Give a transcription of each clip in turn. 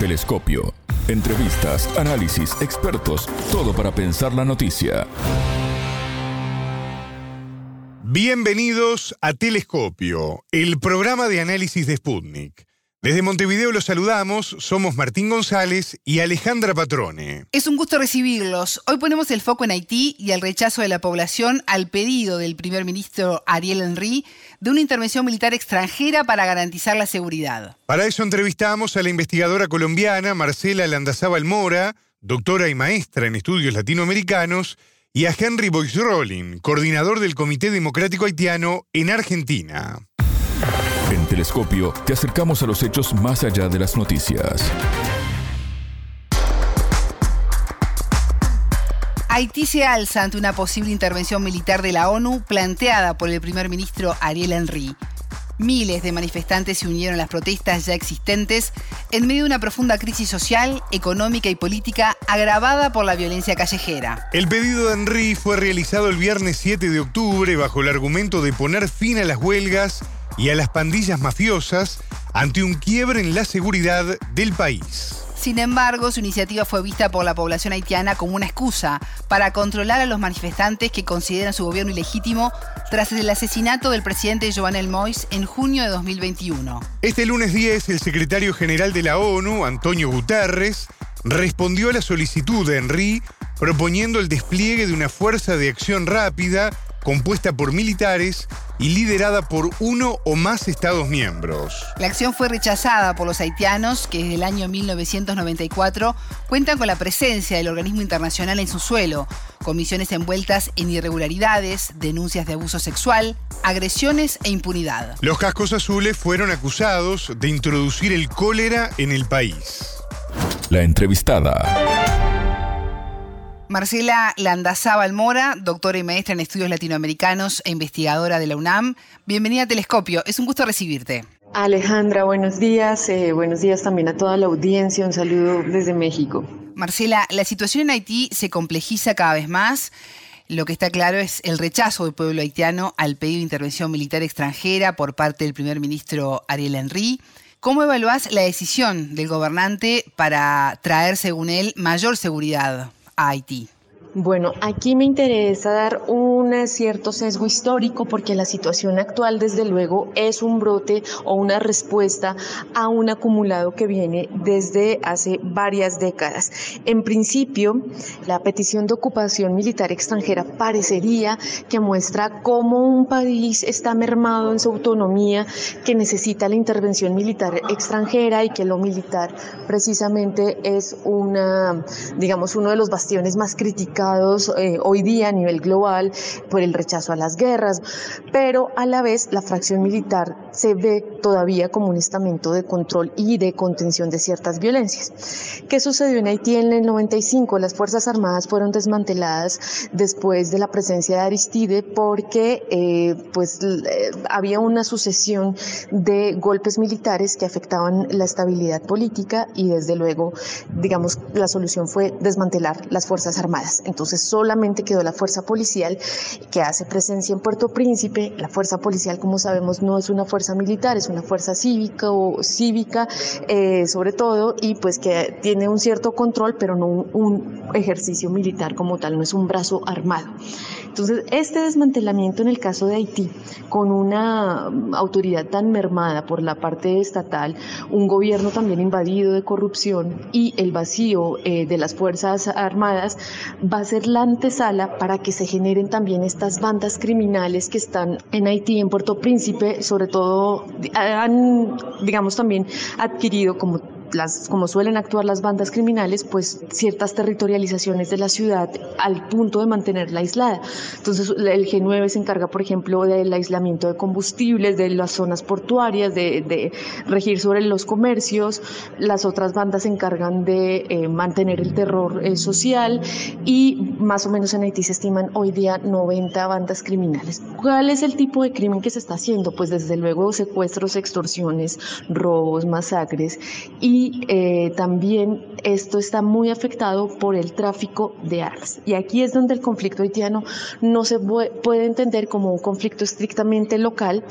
Telescopio. Entrevistas, análisis, expertos, todo para pensar la noticia. Bienvenidos a Telescopio, el programa de análisis de Sputnik. Desde Montevideo los saludamos, somos Martín González y Alejandra Patrone. Es un gusto recibirlos. Hoy ponemos el foco en Haití y el rechazo de la población al pedido del primer ministro Ariel Henry de una intervención militar extranjera para garantizar la seguridad. Para eso entrevistamos a la investigadora colombiana Marcela Landazábal Mora, doctora y maestra en estudios latinoamericanos, y a Henry Boyce Rolling, coordinador del Comité Democrático Haitiano en Argentina. Telescopio te acercamos a los hechos más allá de las noticias. Haití se alza ante una posible intervención militar de la ONU planteada por el primer ministro Ariel Henry. Miles de manifestantes se unieron a las protestas ya existentes en medio de una profunda crisis social, económica y política agravada por la violencia callejera. El pedido de Henry fue realizado el viernes 7 de octubre bajo el argumento de poner fin a las huelgas y a las pandillas mafiosas ante un quiebre en la seguridad del país. Sin embargo, su iniciativa fue vista por la población haitiana como una excusa para controlar a los manifestantes que consideran su gobierno ilegítimo tras el asesinato del presidente Jovenel Moïse en junio de 2021. Este lunes 10, el secretario general de la ONU, Antonio Guterres, respondió a la solicitud de Henry proponiendo el despliegue de una fuerza de acción rápida compuesta por militares y liderada por uno o más Estados miembros. La acción fue rechazada por los haitianos que desde el año 1994 cuentan con la presencia del organismo internacional en su suelo, comisiones envueltas en irregularidades, denuncias de abuso sexual, agresiones e impunidad. Los cascos azules fueron acusados de introducir el cólera en el país. La entrevistada. Marcela Landazábal Mora, doctora y maestra en estudios latinoamericanos e investigadora de la UNAM. Bienvenida a Telescopio, es un gusto recibirte. Alejandra, buenos días. Eh, buenos días también a toda la audiencia. Un saludo desde México. Marcela, la situación en Haití se complejiza cada vez más. Lo que está claro es el rechazo del pueblo haitiano al pedido de intervención militar extranjera por parte del primer ministro Ariel Henry. ¿Cómo evaluás la decisión del gobernante para traer, según él, mayor seguridad Haití. Bueno, aquí me interesa dar un cierto sesgo histórico porque la situación actual, desde luego, es un brote o una respuesta a un acumulado que viene desde hace varias décadas. En principio, la petición de ocupación militar extranjera parecería que muestra cómo un país está mermado en su autonomía, que necesita la intervención militar extranjera y que lo militar precisamente es una, digamos, uno de los bastiones más eh, hoy día a nivel global por el rechazo a las guerras, pero a la vez la fracción militar se ve todavía como un estamento de control y de contención de ciertas violencias. ¿Qué sucedió en Haití en el 95? Las Fuerzas Armadas fueron desmanteladas después de la presencia de Aristide porque eh, pues, eh, había una sucesión de golpes militares que afectaban la estabilidad política y desde luego, digamos, la solución fue desmantelar las Fuerzas Armadas. Entonces solamente quedó la fuerza policial que hace presencia en Puerto Príncipe. La fuerza policial, como sabemos, no es una fuerza militar, es una fuerza cívica o cívica, eh, sobre todo, y pues que tiene un cierto control, pero no un, ejercicio militar como tal, no es un brazo armado. Entonces, este desmantelamiento en el caso de Haití, con una autoridad tan mermada por la parte estatal, un gobierno también invadido de corrupción y el vacío eh, de las Fuerzas Armadas, va a ser la antesala para que se generen también estas bandas criminales que están en Haití, en Puerto Príncipe, sobre todo han, digamos, también adquirido como las, como suelen actuar las bandas criminales, pues ciertas territorializaciones de la ciudad al punto de mantenerla aislada. Entonces el G9 se encarga, por ejemplo, del aislamiento de combustibles, de las zonas portuarias, de, regir sobre los comercios. Las otras bandas se encargan de eh, mantener el terror eh, social y más o menos en Haití se estiman hoy día 90 bandas criminales. ¿Cuál es el tipo de crimen que se está haciendo? Pues desde luego secuestros, extorsiones, robos, masacres y y eh, también esto está muy afectado por el tráfico de armas. Y aquí es donde el conflicto haitiano no se puede entender como un conflicto estrictamente local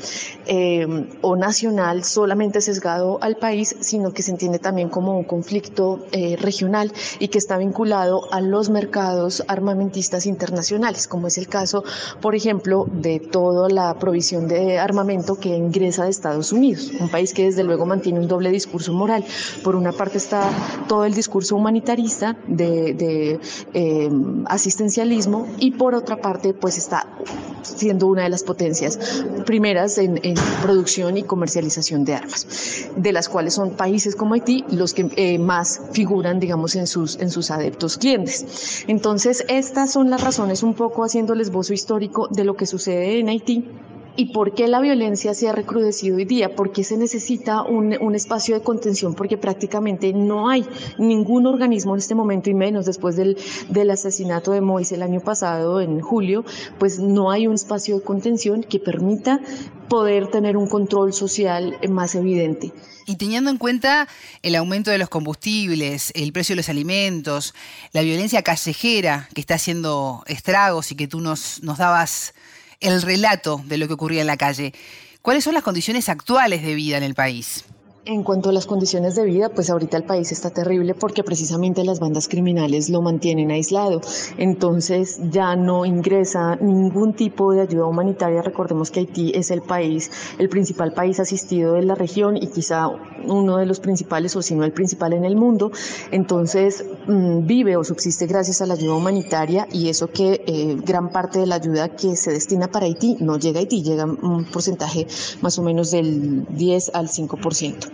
eh, o nacional, solamente sesgado al país, sino que se entiende también como un conflicto eh, regional y que está vinculado a los mercados armamentistas internacionales, como es el caso, por ejemplo, de toda la provisión de armamento que ingresa de Estados Unidos, un país que desde luego mantiene un doble discurso moral. Por una parte está todo el discurso humanitarista de, eh, asistencialismo y por otra parte pues está siendo una de las potencias primeras en, producción y comercialización de armas, de las cuales son países como Haití los que eh, más figuran, digamos, en sus, en sus adeptos clientes. Entonces, estas son las razones un poco haciendo el esbozo histórico de lo que sucede en Haití ¿Y por qué la violencia se ha recrudecido hoy día? ¿Por qué se necesita un, un, espacio de contención? Porque prácticamente no hay ningún organismo en este momento, y menos después del, del asesinato de Moisés el año pasado, en julio, pues no hay un espacio de contención que permita poder tener un control social más evidente. Y teniendo en cuenta el aumento de los combustibles, el precio de los alimentos, la violencia callejera que está haciendo estragos y que tú nos, nos dabas el relato de lo que ocurría en la calle. ¿Cuáles son las condiciones actuales de vida en el país? En cuanto a las condiciones de vida, pues ahorita el país está terrible porque precisamente las bandas criminales lo mantienen aislado. Entonces ya no ingresa ningún tipo de ayuda humanitaria. Recordemos que Haití es el país, el principal país asistido de la región y quizá uno de los principales o si no el principal en el mundo. Entonces mm, vive o subsiste gracias a la ayuda humanitaria y eso que eh, gran parte de la ayuda que se destina para Haití no llega a Haití, llega un porcentaje más o menos del 10 al 5%.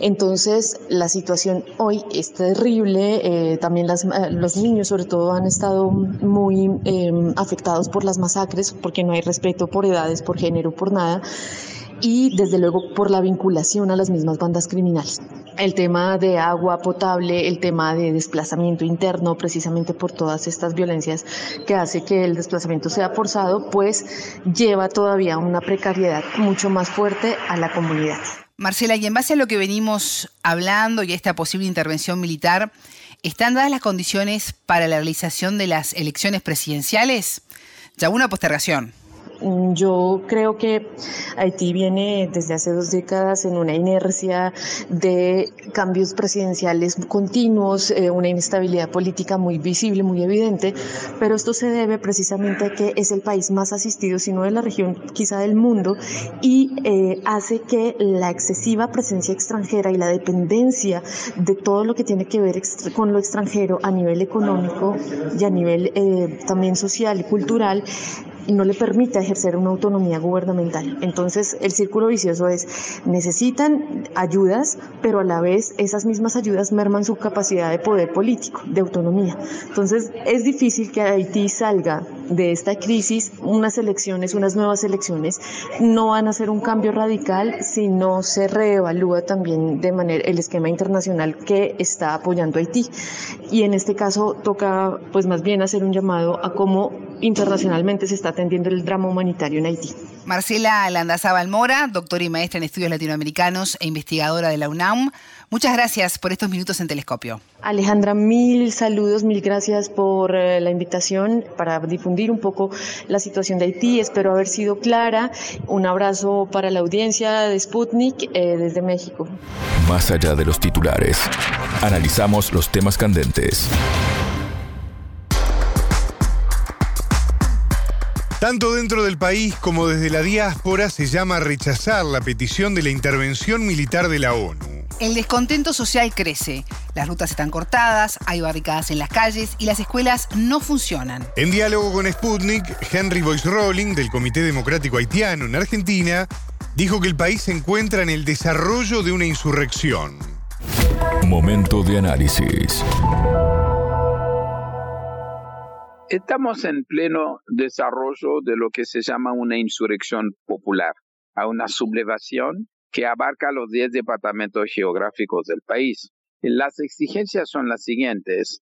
Entonces, la situación hoy es terrible. Eh, también las, eh, los niños, sobre todo, han estado muy em, afectados por las masacres porque no hay respeto por edades, por género, por nada y desde luego por la vinculación a las mismas bandas criminales. El tema de agua potable, el tema de desplazamiento interno, precisamente por todas estas violencias que hace que el desplazamiento sea forzado, pues lleva todavía una precariedad mucho más fuerte a la comunidad. Marcela, y en base a lo que venimos hablando y a esta posible intervención militar, ¿están dadas las condiciones para la realización de las elecciones presidenciales? Ya una postergación. Yo creo que Haití viene desde hace dos décadas en una inercia de cambios presidenciales continuos, eh, una inestabilidad política muy visible, muy evidente, pero esto se debe precisamente a que es el país más asistido, si no de la región, quizá del mundo, y eh, hace que la excesiva presencia extranjera y la dependencia de todo lo que tiene que ver con lo extranjero a nivel económico y a nivel eh, también social y cultural no le permite ejercer una autonomía gubernamental. Entonces, el círculo vicioso es, necesitan ayudas, pero a la vez esas mismas ayudas merman su capacidad de poder político, de autonomía. Entonces, es difícil que Haití salga de esta crisis, unas elecciones, unas nuevas elecciones, no van a ser un cambio radical si no se reevalúa también de manera el esquema internacional que está apoyando Haití. Y en este caso toca, pues más bien hacer un llamado a cómo internacionalmente se está atendiendo el drama humanitario en Haití. Marcela Landazábal Mora, doctora y maestra en estudios latinoamericanos e investigadora de la UNAM. Muchas gracias por estos minutos en Telescopio. Alejandra, mil saludos, mil gracias por eh, la invitación para difundir un poco la situación de Haití. Espero haber sido clara. Un abrazo para la audiencia de Sputnik eh, desde México. Más allá de los titulares, analizamos los temas candentes Tanto dentro del país como desde la diáspora se llama a rechazar la petición de la intervención militar de la ONU. El descontento social crece. Las rutas están cortadas, hay barricadas en las calles y las escuelas no funcionan. En diálogo con Sputnik, Henry Boyce Rolling, del Comité Democrático Haitiano en Argentina, dijo que el país se encuentra en el desarrollo de una insurrección. Momento de análisis. Estamos en pleno desarrollo de lo que se llama una insurrección popular, a una sublevación que abarca los 10 departamentos geográficos del país. Las exigencias son las siguientes.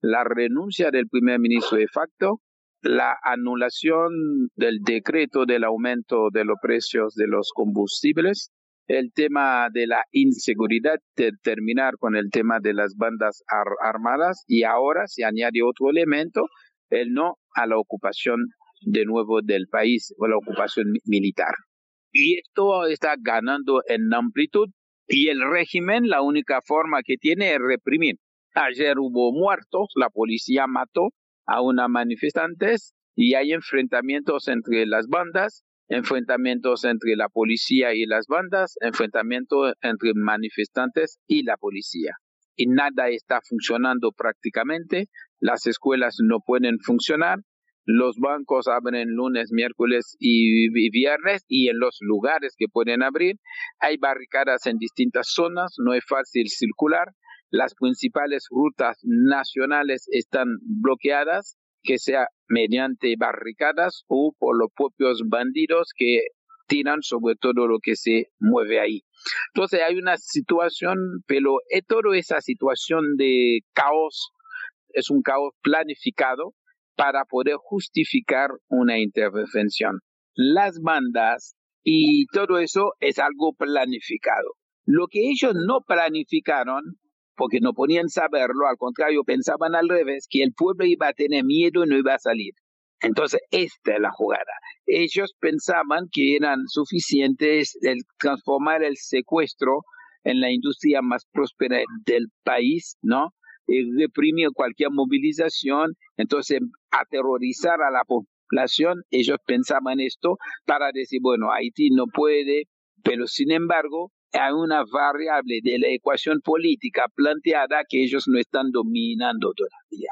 La renuncia del primer ministro de facto, la anulación del decreto del aumento de los precios de los combustibles, el tema de la inseguridad, terminar con el tema de las bandas armadas y ahora se añade otro elemento, el no a la ocupación de nuevo del país o la ocupación militar. Y esto está ganando en amplitud y el régimen la única forma que tiene es reprimir. Ayer hubo muertos, la policía mató a una manifestantes y hay enfrentamientos entre las bandas, enfrentamientos entre la policía y las bandas, enfrentamientos entre manifestantes y la policía. Y nada está funcionando prácticamente, las escuelas no pueden funcionar, los bancos abren lunes, miércoles y viernes y en los lugares que pueden abrir hay barricadas en distintas zonas, no es fácil circular, las principales rutas nacionales están bloqueadas, que sea mediante barricadas o por los propios bandidos que tiran sobre todo lo que se mueve ahí. Entonces hay una situación, pero toda esa situación de caos es un caos planificado para poder justificar una intervención. Las bandas y todo eso es algo planificado. Lo que ellos no planificaron, porque no podían saberlo, al contrario, pensaban al revés, que el pueblo iba a tener miedo y no iba a salir. Entonces, esta es la jugada. Ellos pensaban que eran suficientes el transformar el secuestro en la industria más próspera del país, ¿no? Reprimir cualquier movilización, entonces aterrorizar a la población, ellos pensaban esto para decir, bueno, Haití no puede, pero sin embargo hay una variable de la ecuación política planteada que ellos no están dominando todavía.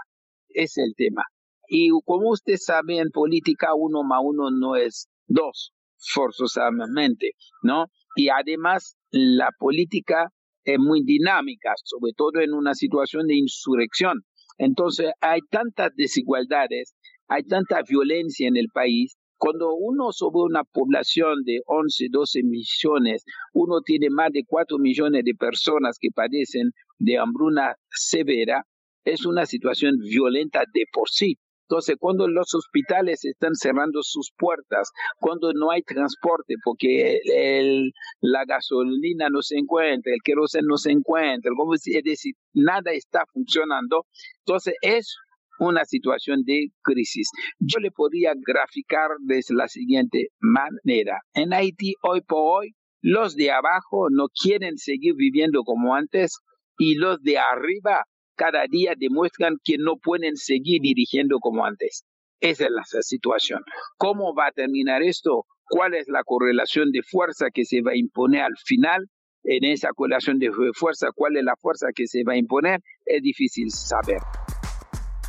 Es el tema. Y como usted sabe, en política uno más uno no es dos, forzosamente, ¿no? Y además la política es muy dinámica, sobre todo en una situación de insurrección. Entonces hay tantas desigualdades, hay tanta violencia en el país. Cuando uno sobre una población de 11, 12 millones, uno tiene más de 4 millones de personas que padecen de hambruna severa, es una situación violenta de por sí. Entonces, cuando los hospitales están cerrando sus puertas, cuando no hay transporte porque la gasolina no se encuentra, el queroseno no se encuentra, es decir, nada está funcionando, entonces es una situación de crisis. Yo le podría graficar de la siguiente manera. En Haití, hoy por hoy, los de abajo no quieren seguir viviendo como antes y los de arriba cada día demuestran que no pueden seguir dirigiendo como antes. Esa es la situación. ¿Cómo va a terminar esto? ¿Cuál es la correlación de fuerza que se va a imponer al final? En esa correlación de fuerza, ¿cuál es la fuerza que se va a imponer? Es difícil saber.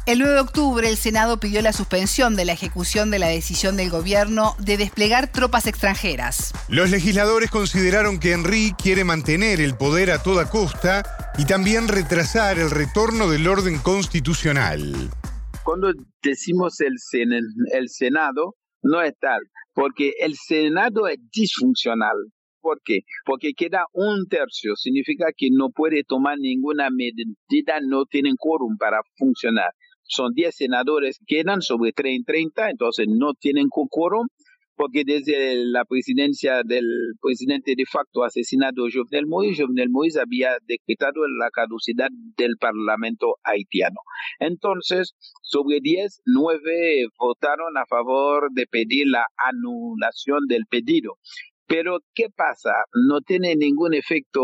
El 9 de octubre el Senado pidió la suspensión de la ejecución de la decisión del gobierno de desplegar tropas extranjeras. Los legisladores consideraron que Henry quiere mantener el poder a toda costa y también retrasar el retorno del orden constitucional. Cuando decimos el, el Senado, no es tal, porque el Senado es disfuncional. ¿Por qué? Porque queda un tercio, significa que no puede tomar ninguna medida, no tienen quórum para funcionar son 10 senadores, quedan sobre 30, entonces no tienen quórum, porque desde la presidencia del presidente de facto asesinado Jovenel Moïse, Jovenel Moïse había decretado la caducidad del Parlamento haitiano. Entonces, sobre 10, 9 votaron a favor de pedir la anulación del pedido. Pero, ¿qué pasa? No tiene ningún efecto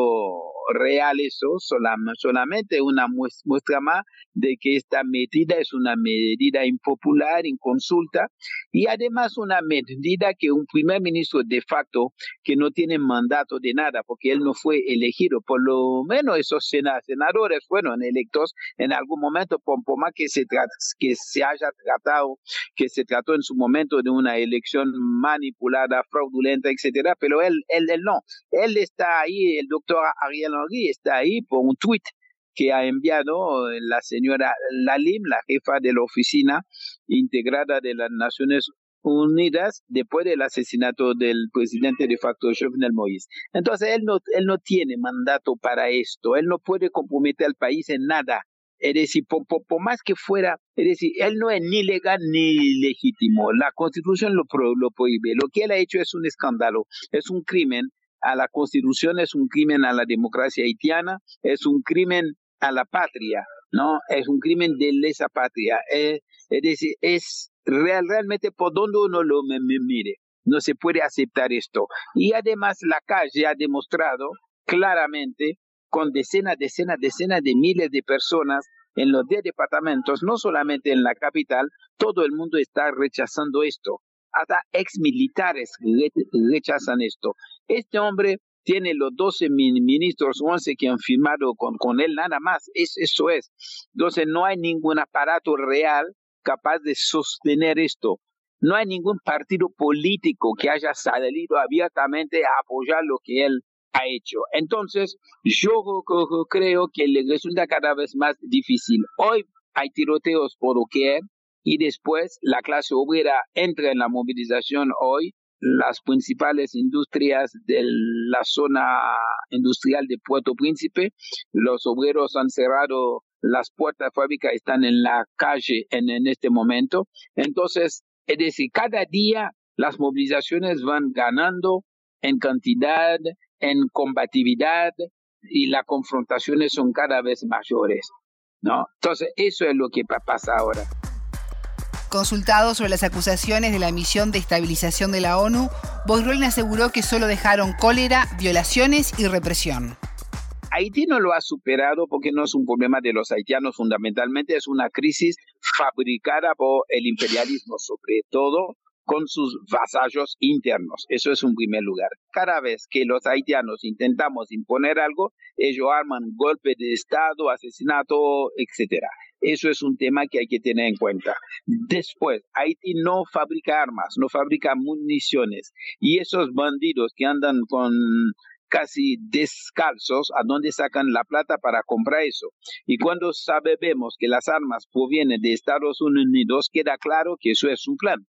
real eso, solamente una muestra más de que esta medida es una medida impopular, inconsulta, y además una medida que un primer ministro de facto que no tiene mandato de nada, porque él no fue elegido, por lo menos esos senadores fueron electos en algún momento, por, más que se, que se haya tratado, que se trató en su momento de una elección manipulada, fraudulenta, etcétera, pero él, él, él no, él está ahí, el doctor Ariel está ahí por un tuit que ha enviado la señora Lalim, la jefa de la oficina integrada de las Naciones Unidas después del asesinato del presidente de facto Jovenel Moïse. Entonces él no, él no tiene mandato para esto, él no puede comprometer al país en nada. Es decir, por, más que fuera, es decir, él no es ni legal ni legítimo. La constitución lo, lo prohíbe. Lo que él ha hecho es un escándalo, es un crimen a la constitución, es un crimen a la democracia haitiana, es un crimen a la patria, ¿no? Es un crimen de lesa patria. Eh, es decir, es real, realmente por donde uno lo mire, no se puede aceptar esto. Y además la calle ha demostrado claramente con decenas, decenas, decenas de miles de personas en los 10 departamentos, no solamente en la capital, todo el mundo está rechazando esto. Hasta ex militares rechazan esto. Este hombre tiene los 12 ministros, 11 que han firmado con, con él, nada más. Es, eso es. Entonces no hay ningún aparato real capaz de sostener esto. No hay ningún partido político que haya salido abiertamente a apoyar lo que él ha hecho. Entonces, yo creo que le resulta cada vez más difícil. Hoy hay tiroteos por doquier y después la clase obrera entra en la movilización hoy. Las principales industrias de la zona industrial de Puerto Príncipe, los obreros han cerrado las puertas de fábrica, están en la calle en, en este momento. Entonces, es decir, cada día las movilizaciones van ganando en cantidad, en combatividad y las confrontaciones son cada vez mayores. ¿no? Entonces, eso es lo que pasa ahora. Consultado sobre las acusaciones de la misión de estabilización de la ONU, Boyrolin aseguró que solo dejaron cólera, violaciones y represión. Haití no lo ha superado porque no es un problema de los haitianos, fundamentalmente es una crisis fabricada por el imperialismo, sobre todo con sus vasallos internos. Eso es un primer lugar. Cada vez que los haitianos intentamos imponer algo, ellos arman golpe de Estado, asesinato, etc. Eso es un tema que hay que tener en cuenta. Después, Haití no fabrica armas, no fabrica municiones. Y esos bandidos que andan con casi descalzos, ¿a dónde sacan la plata para comprar eso? Y cuando sabemos que las armas provienen de Estados Unidos, queda claro que eso es un plan.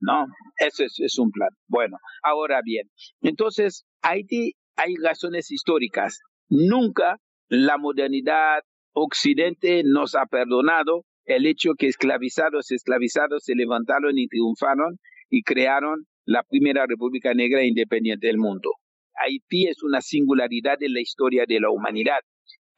¿no? Eso es, un plan. Bueno, ahora bien, entonces Haití hay razones históricas. Nunca la modernidad occidente nos ha perdonado el hecho que esclavizados, esclavizados se levantaron y triunfaron y crearon la primera república negra independiente del mundo. Haití es una singularidad en la historia de la humanidad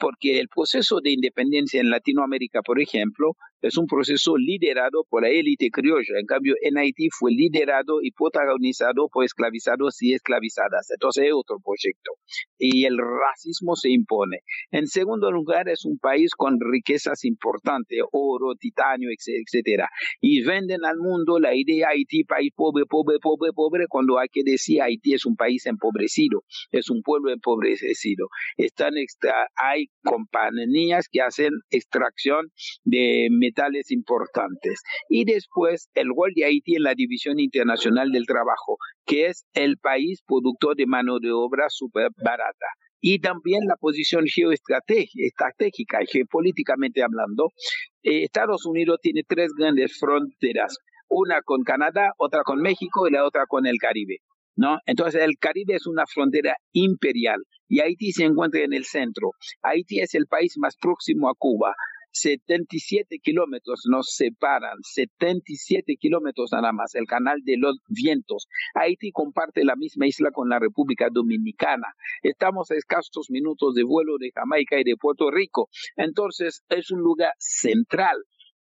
porque el proceso de independencia en Latinoamérica, por ejemplo, es un proceso liderado por la élite criolla. En cambio, en Haití fue liderado y protagonizado por esclavizados y esclavizadas. Entonces es otro proyecto. Y el racismo se impone. En segundo lugar, es un país con riquezas importantes, oro, titanio, etcétera. Y venden al mundo la idea Haití, país pobre, pobre, pobre, pobre, cuando hay que decir Haití es un país empobrecido, es un pueblo empobrecido. Están extra, hay compañías que hacen extracción de importantes. Y después el rol de Haití en la División Internacional del Trabajo, que es el país productor de mano de obra súper barata y también la posición geoestratégica, geopolíticamente hablando. Eh, Estados Unidos tiene tres grandes fronteras, una con Canadá, otra con México y la otra con el Caribe. ¿no? Entonces el Caribe es una frontera imperial y Haití se encuentra en el centro. Haití es el país más próximo a Cuba. 77 kilómetros nos separan, 77 kilómetros nada más, el canal de los vientos. Haití comparte la misma isla con la República Dominicana. Estamos a escasos minutos de vuelo de Jamaica y de Puerto Rico. Entonces es un lugar central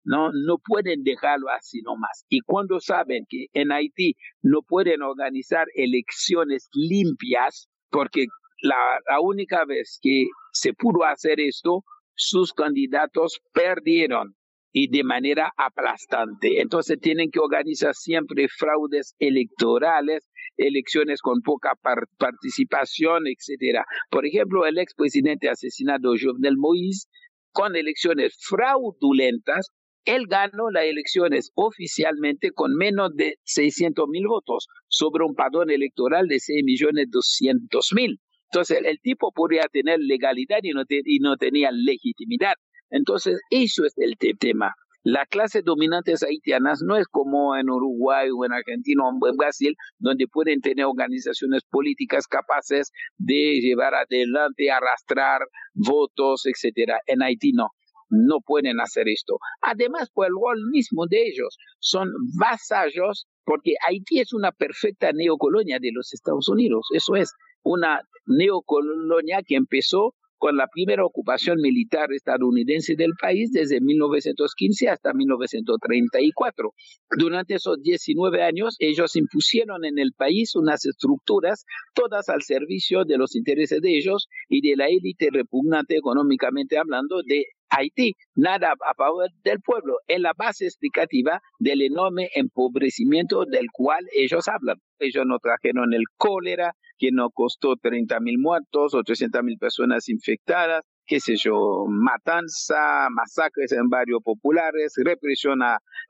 no, no pueden dejarlo así nomás. Y cuando saben que en Haití no pueden organizar elecciones limpias, porque la, la única vez que se pudo hacer esto, sus candidatos perdieron y de manera aplastante. Entonces tienen que organizar siempre fraudes electorales, elecciones con poca participación, etcétera. Por ejemplo, el expresidente asesinado Jovenel Moïse, con elecciones fraudulentas, él ganó las elecciones oficialmente con menos de 600 mil votos sobre un padrón electoral de 6 millones 200 mil. Entonces, el tipo podría tener legalidad y no, y no tenía legitimidad. Entonces, eso es el tema. Las clases dominantes haitianas no es como en Uruguay o en Argentina o en Brasil, donde pueden tener organizaciones políticas capaces de llevar adelante, arrastrar votos, etcétera. En Haití no no pueden hacer esto. Además, por el rol mismo de ellos, son vasallos, porque Haití es una perfecta neocolonia de los Estados Unidos, eso es. Una neocolonia que empezó con la primera ocupación militar estadounidense del país desde 1915 hasta 1934. Durante esos 19 años, ellos impusieron en el país unas estructuras, todas al servicio de los intereses de ellos y de la élite repugnante económicamente hablando de Haití, nada a favor del pueblo. Es la base explicativa del enorme empobrecimiento del cual ellos hablan. Ellos no trajeron el cólera, que nos costó 30 mil muertos, 800 mil personas infectadas, qué sé yo, matanza, masacres en barrios populares, represión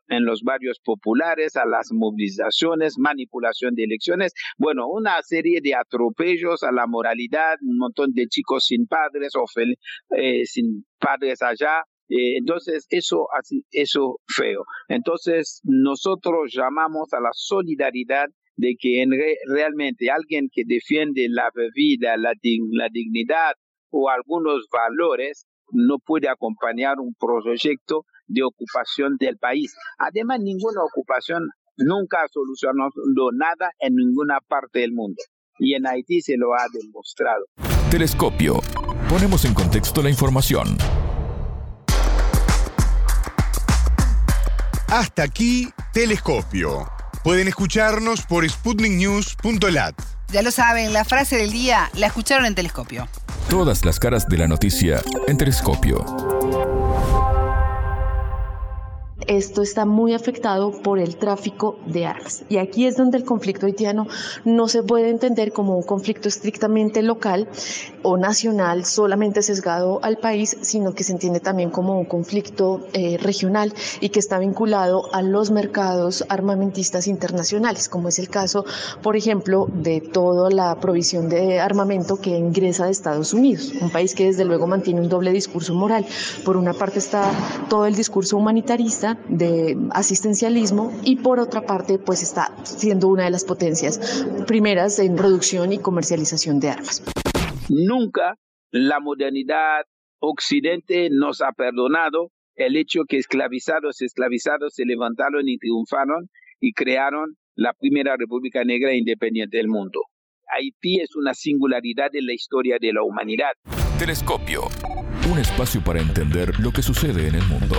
en los barrios populares, a las movilizaciones, manipulación de elecciones, bueno, una serie de atropellos a la moralidad, un montón de chicos sin padres o eh, sin padres allá, eh, entonces, eso, así, eso feo. Entonces, nosotros llamamos a la solidaridad de que realmente alguien que defiende la vida, la, la dignidad o algunos valores no puede acompañar un proyecto de ocupación del país. Además, ninguna ocupación nunca ha solucionado nada en ninguna parte del mundo. Y en Haití se lo ha demostrado. Telescopio. Ponemos en contexto la información. Hasta aquí, Telescopio. Pueden escucharnos por sputniknews.lat. Ya lo saben, la frase del día la escucharon en Telescopio. Todas las caras de la noticia en Telescopio esto está muy afectado por el tráfico de armas. Y aquí es donde el conflicto haitiano no se puede entender como un conflicto estrictamente local o nacional, solamente sesgado al país, sino que se entiende también como un conflicto eh, regional y que está vinculado a los mercados armamentistas internacionales, como es el caso, por ejemplo, de toda la provisión de armamento que ingresa de Estados Unidos, un país que desde luego mantiene un doble discurso moral. Por una parte está todo el discurso humanitarista, de asistencialismo y por otra parte pues está siendo una de las potencias primeras en producción y comercialización de armas. Nunca la modernidad occidente nos ha perdonado el hecho que esclavizados, esclavizados se levantaron y triunfaron y crearon la primera República Negra independiente del mundo. Haití es una singularidad en la historia de la humanidad. Telescopio, un espacio para entender lo que sucede en el mundo.